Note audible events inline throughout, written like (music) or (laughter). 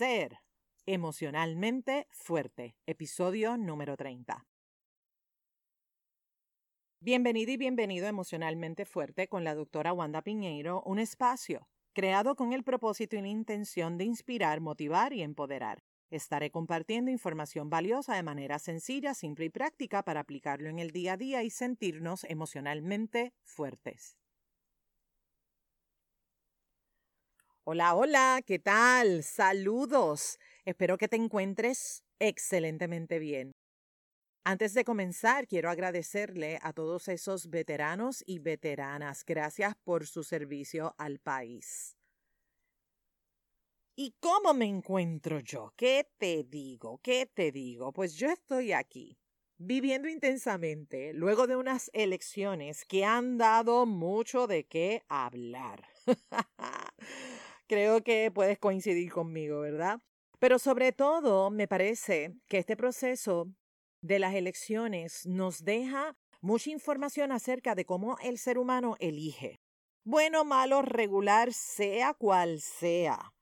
Ser emocionalmente fuerte, episodio número 30. Bienvenido y bienvenido a Emocionalmente Fuerte con la doctora Wanda Piñeiro, un espacio creado con el propósito y la intención de inspirar, motivar y empoderar. Estaré compartiendo información valiosa de manera sencilla, simple y práctica para aplicarlo en el día a día y sentirnos emocionalmente fuertes. Hola, hola, ¿qué tal? Saludos. Espero que te encuentres excelentemente bien. Antes de comenzar, quiero agradecerle a todos esos veteranos y veteranas. Gracias por su servicio al país. ¿Y cómo me encuentro yo? ¿Qué te digo? ¿Qué te digo? Pues yo estoy aquí, viviendo intensamente, luego de unas elecciones que han dado mucho de qué hablar. (laughs) Creo que puedes coincidir conmigo, ¿verdad? Pero sobre todo, me parece que este proceso de las elecciones nos deja mucha información acerca de cómo el ser humano elige. Bueno, malo, regular, sea cual sea.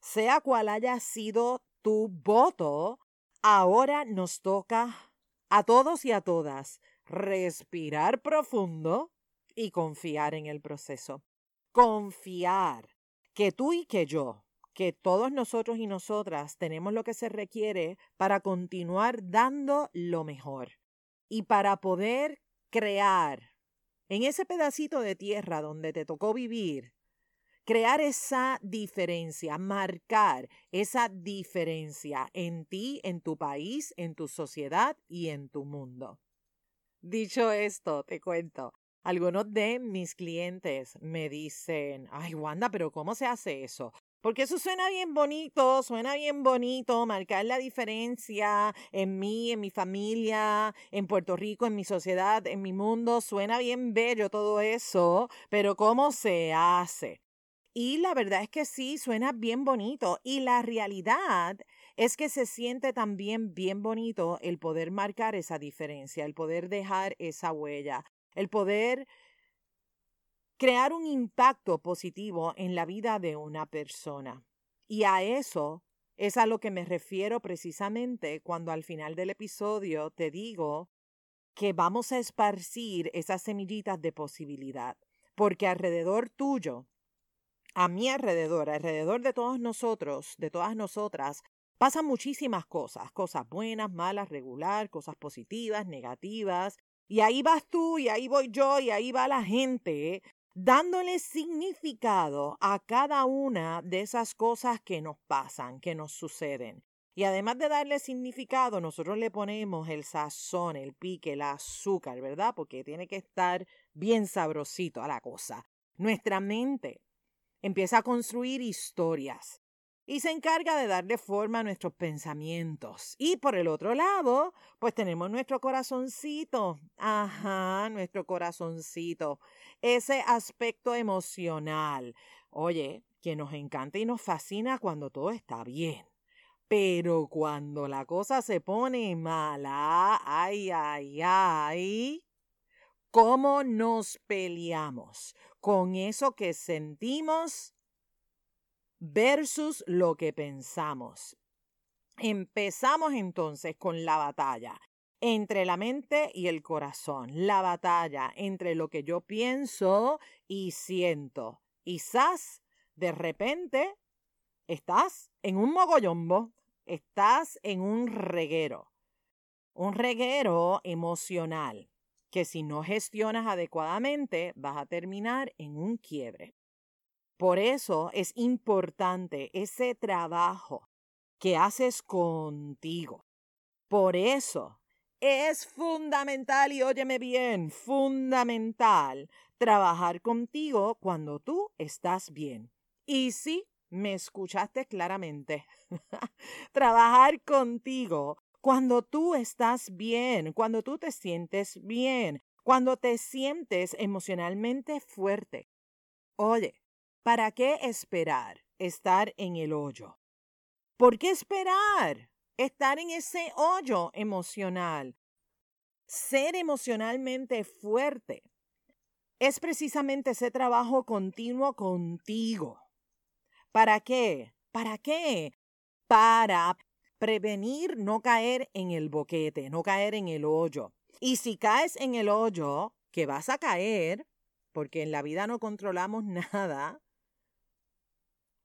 Sea cual haya sido tu voto, ahora nos toca a todos y a todas respirar profundo y confiar en el proceso. Confiar que tú y que yo que todos nosotros y nosotras tenemos lo que se requiere para continuar dando lo mejor y para poder crear en ese pedacito de tierra donde te tocó vivir, crear esa diferencia, marcar esa diferencia en ti, en tu país, en tu sociedad y en tu mundo. Dicho esto, te cuento, algunos de mis clientes me dicen, ay Wanda, pero ¿cómo se hace eso? Porque eso suena bien bonito, suena bien bonito, marcar la diferencia en mí, en mi familia, en Puerto Rico, en mi sociedad, en mi mundo, suena bien bello todo eso, pero ¿cómo se hace? Y la verdad es que sí, suena bien bonito. Y la realidad es que se siente también bien bonito el poder marcar esa diferencia, el poder dejar esa huella, el poder crear un impacto positivo en la vida de una persona. Y a eso es a lo que me refiero precisamente cuando al final del episodio te digo que vamos a esparcir esas semillitas de posibilidad, porque alrededor tuyo, a mi alrededor, alrededor de todos nosotros, de todas nosotras, pasan muchísimas cosas, cosas buenas, malas, regular, cosas positivas, negativas, y ahí vas tú, y ahí voy yo, y ahí va la gente dándole significado a cada una de esas cosas que nos pasan, que nos suceden. Y además de darle significado, nosotros le ponemos el sazón, el pique, el azúcar, ¿verdad? Porque tiene que estar bien sabrosito a la cosa. Nuestra mente empieza a construir historias y se encarga de darle forma a nuestros pensamientos. Y por el otro lado, pues tenemos nuestro corazoncito, ajá, nuestro corazoncito, ese aspecto emocional. Oye, que nos encanta y nos fascina cuando todo está bien. Pero cuando la cosa se pone mala, ay, ay, ay, ¿cómo nos peleamos con eso que sentimos versus lo que pensamos. Empezamos entonces con la batalla entre la mente y el corazón, la batalla entre lo que yo pienso y siento. Quizás de repente estás en un mogollombo, estás en un reguero, un reguero emocional que si no gestionas adecuadamente vas a terminar en un quiebre. Por eso es importante ese trabajo que haces contigo. Por eso es fundamental, y óyeme bien, fundamental trabajar contigo cuando tú estás bien. Y sí, me escuchaste claramente. (laughs) trabajar contigo cuando tú estás bien, cuando tú te sientes bien, cuando te sientes emocionalmente fuerte. Oye, ¿Para qué esperar estar en el hoyo? ¿Por qué esperar estar en ese hoyo emocional? Ser emocionalmente fuerte es precisamente ese trabajo continuo contigo. ¿Para qué? ¿Para qué? para prevenir no caer en el boquete, no caer en el hoyo. Y si caes en el hoyo, que vas a caer, porque en la vida no controlamos (laughs) nada.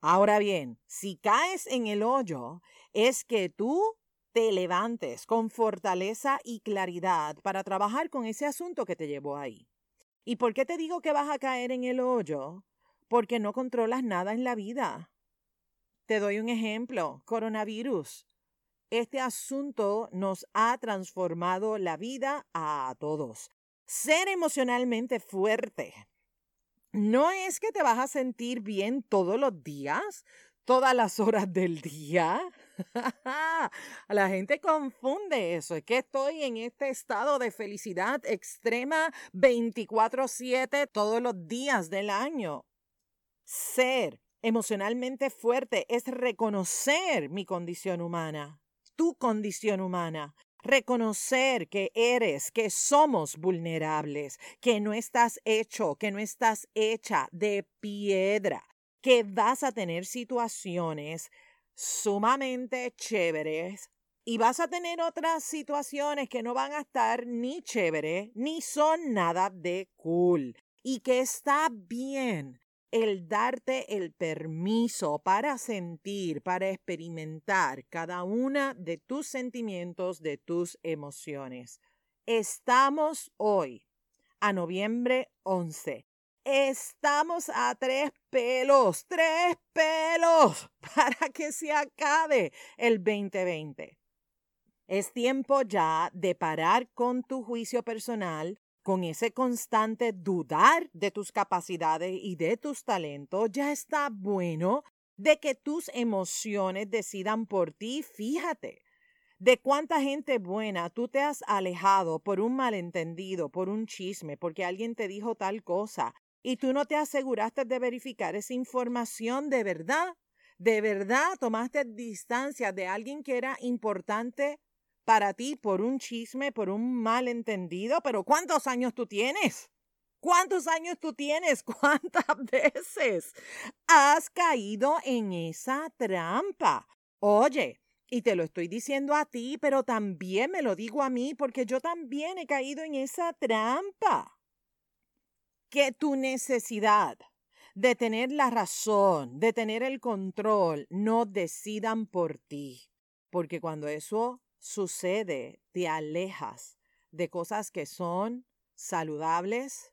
Ahora bien, si caes en el hoyo, es que tú te levantes con fortaleza y claridad para trabajar con ese asunto que te llevó ahí. ¿Y por qué te digo que vas a caer en el hoyo? Porque no controlas nada en la vida. Te doy un ejemplo, coronavirus. Este asunto nos ha transformado la vida a todos. Ser emocionalmente fuerte. No es que te vas a sentir bien todos los días, todas las horas del día. (laughs) La gente confunde eso. Es que estoy en este estado de felicidad extrema 24/7 todos los días del año. Ser emocionalmente fuerte es reconocer mi condición humana, tu condición humana. Reconocer que eres, que somos vulnerables, que no estás hecho, que no estás hecha de piedra, que vas a tener situaciones sumamente chéveres y vas a tener otras situaciones que no van a estar ni chéveres ni son nada de cool y que está bien el darte el permiso para sentir, para experimentar cada una de tus sentimientos, de tus emociones. Estamos hoy a noviembre 11 Estamos a tres pelos, tres pelos (laughs) para que se acabe el 2020. Es tiempo ya de parar con tu juicio personal, con ese constante dudar de tus capacidades y de tus talentos. Ya está bueno de que tus emociones decidan por ti. Fíjate, de cuánta gente buena tú te has alejado por un malentendido, por un chisme, porque alguien te dijo tal cosa y tú no te aseguraste de verificar esa información de verdad. De verdad tomaste distancia de alguien que era importante para ti por un chisme, por un malentendido, pero ¿cuántos años tú tienes? ¿Cuántos años tú tienes? (laughs) ¿Cuántas veces has caído en esa trampa? Oye, y te lo estoy diciendo a ti, pero también me lo digo a mí porque yo también he caído en esa trampa que tu necesidad de tener la razón, de tener el control, no decidan por ti. Porque cuando eso sucede, te alejas de cosas que son saludables,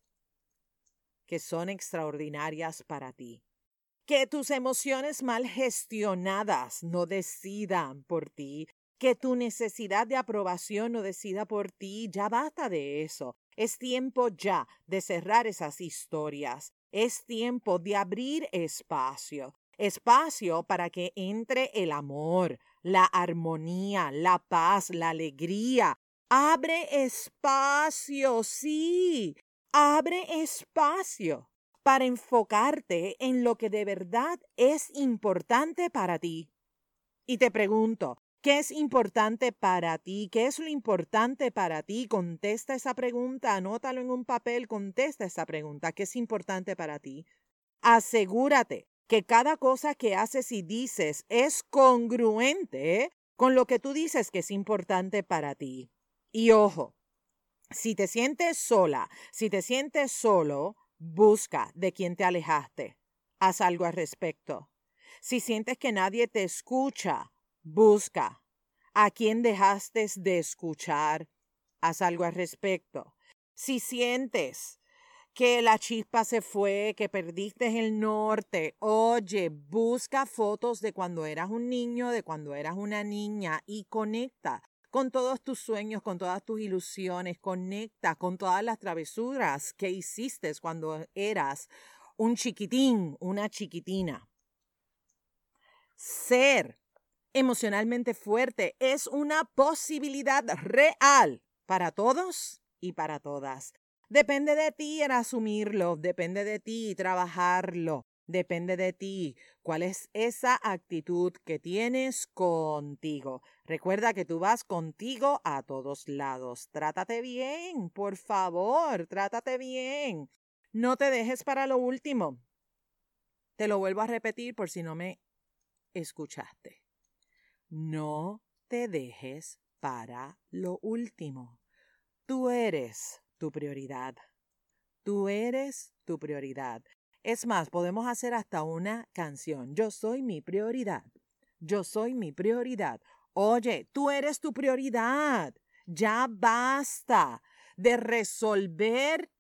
que son extraordinarias para ti. Que tus emociones mal gestionadas no decidan por ti. Que tu necesidad de aprobación no decida por ti. Ya basta de eso. Es tiempo ya de cerrar esas historias. Es tiempo de abrir espacio. Espacio para que entre el amor, la armonía, la paz, la alegría. Abre espacio, sí. Abre espacio para enfocarte en lo que de verdad es importante para ti. Y te pregunto, ¿Qué es importante para ti? ¿Qué es lo importante para ti? Contesta esa pregunta, anótalo en un papel, contesta esa pregunta. ¿Qué es importante para ti? Asegúrate que cada cosa que haces y dices es congruente con lo que tú dices que es importante para ti. Y ojo, si te sientes sola, si te sientes solo, busca de quién te alejaste. Haz algo al respecto. Si sientes que nadie te escucha, Busca a quién dejaste de escuchar. Haz algo al respecto. Si sientes que la chispa se fue, que perdiste el norte, oye, busca fotos de cuando eras un niño, de cuando eras una niña y conecta con todos tus sueños, con todas tus ilusiones, conecta con todas las travesuras que hiciste cuando eras un chiquitín, una chiquitina. Ser emocionalmente fuerte es una posibilidad real para todos y para todas. Depende de ti en asumirlo, depende de ti trabajarlo, depende de ti cuál es esa actitud que tienes contigo. Recuerda que tú vas contigo a todos lados. Trátate bien, por favor, trátate bien. No te dejes para lo último. Te lo vuelvo a repetir por si no me escuchaste. No te dejes para lo último. Tú eres tu prioridad. Tú eres tu prioridad. Es más, podemos hacer hasta una canción. Yo soy mi prioridad. Yo soy mi prioridad. Oye, tú eres tu prioridad. Ya basta de resolver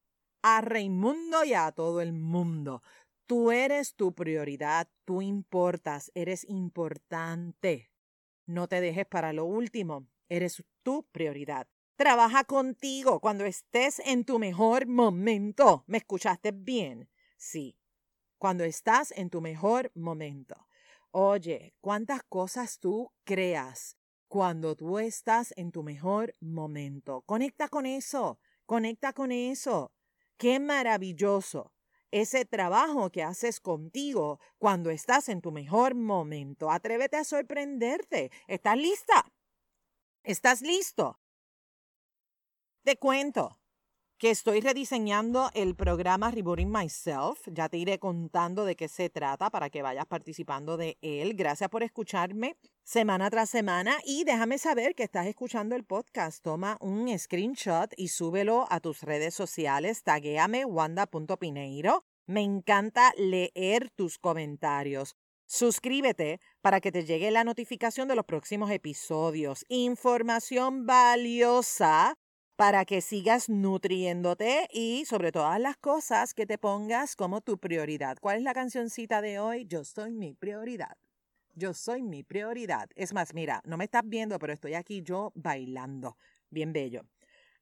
a Raimundo y a todo el mundo. Tú eres tu prioridad, tú importas, eres importante. No te dejes para lo último, eres tu prioridad. Trabaja contigo cuando estés en tu mejor momento. ¿Me escuchaste bien? Sí, cuando estás en tu mejor momento. Oye, ¿cuántas cosas tú creas cuando tú estás en tu mejor momento? Conecta con eso, conecta con eso. Qué maravilloso ese trabajo que haces contigo cuando estás en tu mejor momento. Atrévete a sorprenderte. ¿Estás lista? ¿Estás listo? Te cuento que estoy rediseñando el programa Rebooting Myself. Ya te iré contando de qué se trata para que vayas participando de él. Gracias por escucharme semana tras semana y déjame saber que estás escuchando el podcast. Toma un screenshot y súbelo a tus redes sociales. Taguéame wanda.pineiro. Me encanta leer tus comentarios. Suscríbete para que te llegue la notificación de los próximos episodios. Información valiosa para que sigas nutriéndote y sobre todas las cosas que te pongas como tu prioridad. ¿Cuál es la cancioncita de hoy? Yo soy mi prioridad. Yo soy mi prioridad. Es más, mira, no me estás viendo, pero estoy aquí yo bailando. Bien bello.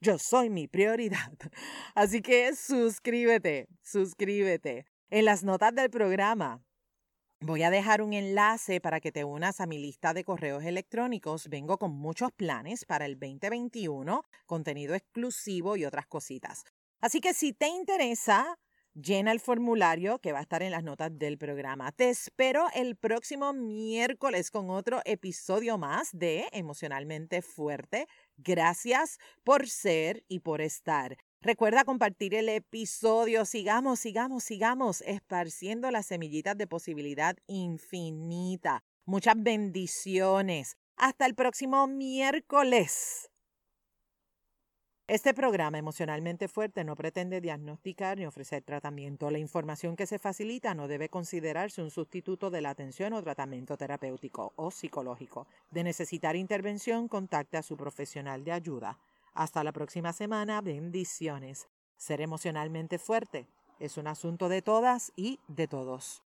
Yo soy mi prioridad. (laughs) Así que suscríbete, suscríbete. En las notas del programa Voy a dejar un enlace para que te unas a mi lista de correos electrónicos. Vengo con muchos planes para el 2021, contenido exclusivo y otras cositas. Así que si te interesa, llena el formulario que va a estar en las notas del programa. Te espero el próximo miércoles con otro episodio más de Emocionalmente Fuerte. Gracias por ser y por estar. Recuerda compartir el episodio. Sigamos, sigamos, sigamos esparciendo las semillitas de posibilidad infinita. Muchas bendiciones. Hasta el próximo miércoles. Este programa emocionalmente fuerte no pretende diagnosticar ni ofrecer tratamiento. La información que se facilita no debe considerarse un sustituto de la atención o tratamiento terapéutico o psicológico. De necesitar intervención, contacte a su profesional de ayuda. Hasta la próxima semana. Bendiciones. Ser emocionalmente fuerte es un asunto de todas y de todos.